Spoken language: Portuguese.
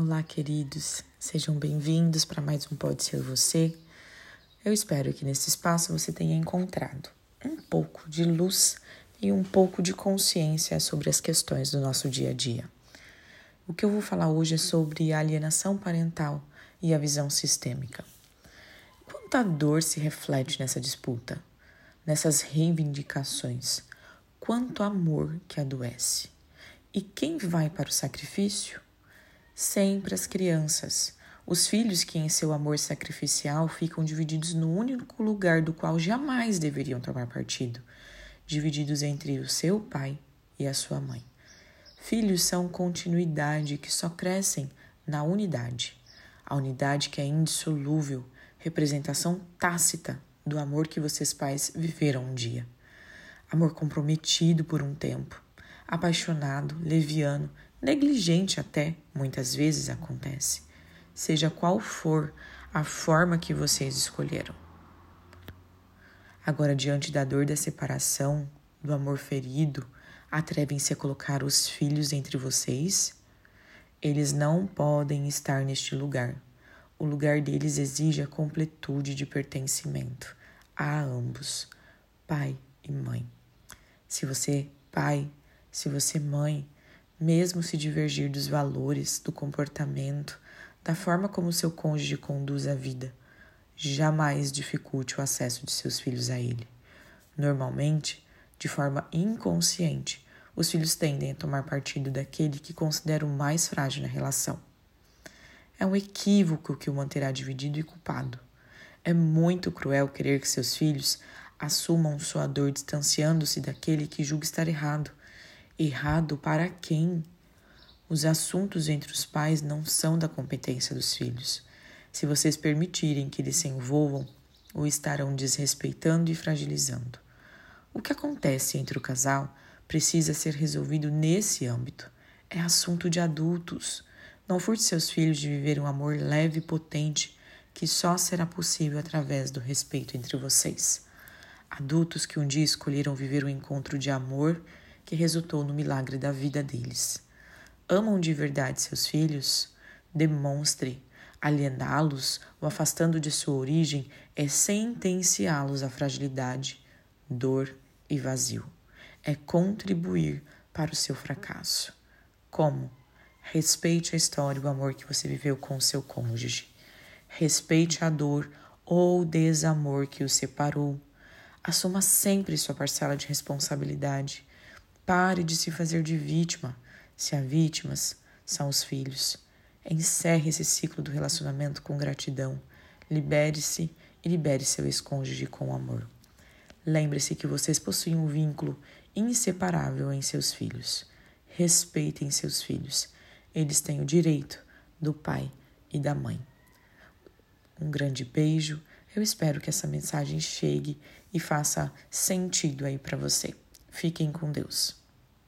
Olá, queridos. Sejam bem-vindos para mais um Pode Ser Você. Eu espero que nesse espaço você tenha encontrado um pouco de luz e um pouco de consciência sobre as questões do nosso dia a dia. O que eu vou falar hoje é sobre a alienação parental e a visão sistêmica. Quanta dor se reflete nessa disputa, nessas reivindicações, quanto amor que adoece. E quem vai para o sacrifício? Sempre as crianças. Os filhos que, em seu amor sacrificial, ficam divididos no único lugar do qual jamais deveriam tomar partido divididos entre o seu pai e a sua mãe. Filhos são continuidade que só crescem na unidade. A unidade que é indissolúvel, representação tácita do amor que vocês pais viveram um dia. Amor comprometido por um tempo, apaixonado, leviano, negligente até, muitas vezes acontece. Seja qual for a forma que vocês escolheram. Agora, diante da dor da separação, do amor ferido, atrevem-se a colocar os filhos entre vocês? Eles não podem estar neste lugar. O lugar deles exige a completude de pertencimento a ambos, pai e mãe. Se você, pai, se você, mãe, mesmo se divergir dos valores, do comportamento, da forma como seu cônjuge conduz a vida, jamais dificulte o acesso de seus filhos a ele. Normalmente, de forma inconsciente, os filhos tendem a tomar partido daquele que consideram mais frágil na relação. É um equívoco que o manterá dividido e culpado. É muito cruel querer que seus filhos assumam sua dor distanciando-se daquele que julga estar errado. Errado para quem? Os assuntos entre os pais não são da competência dos filhos. Se vocês permitirem que eles se envolvam, o estarão desrespeitando e fragilizando. O que acontece entre o casal precisa ser resolvido nesse âmbito. É assunto de adultos. Não furte seus filhos de viver um amor leve e potente que só será possível através do respeito entre vocês. Adultos que um dia escolheram viver um encontro de amor que resultou no milagre da vida deles. Amam de verdade seus filhos? Demonstre Aliená-los ou afastando de sua origem é sentenciá-los à fragilidade, dor e vazio. É contribuir para o seu fracasso. Como? Respeite a história e o amor que você viveu com o seu cônjuge. Respeite a dor ou desamor que o separou. Assuma sempre sua parcela de responsabilidade. Pare de se fazer de vítima, se há vítimas, são os filhos. Encerre esse ciclo do relacionamento com gratidão. Libere-se e libere seu ex-cônjuge com amor. Lembre-se que vocês possuem um vínculo inseparável em seus filhos. Respeitem seus filhos. Eles têm o direito do pai e da mãe. Um grande beijo. Eu espero que essa mensagem chegue e faça sentido aí para você. Fiquem com Deus.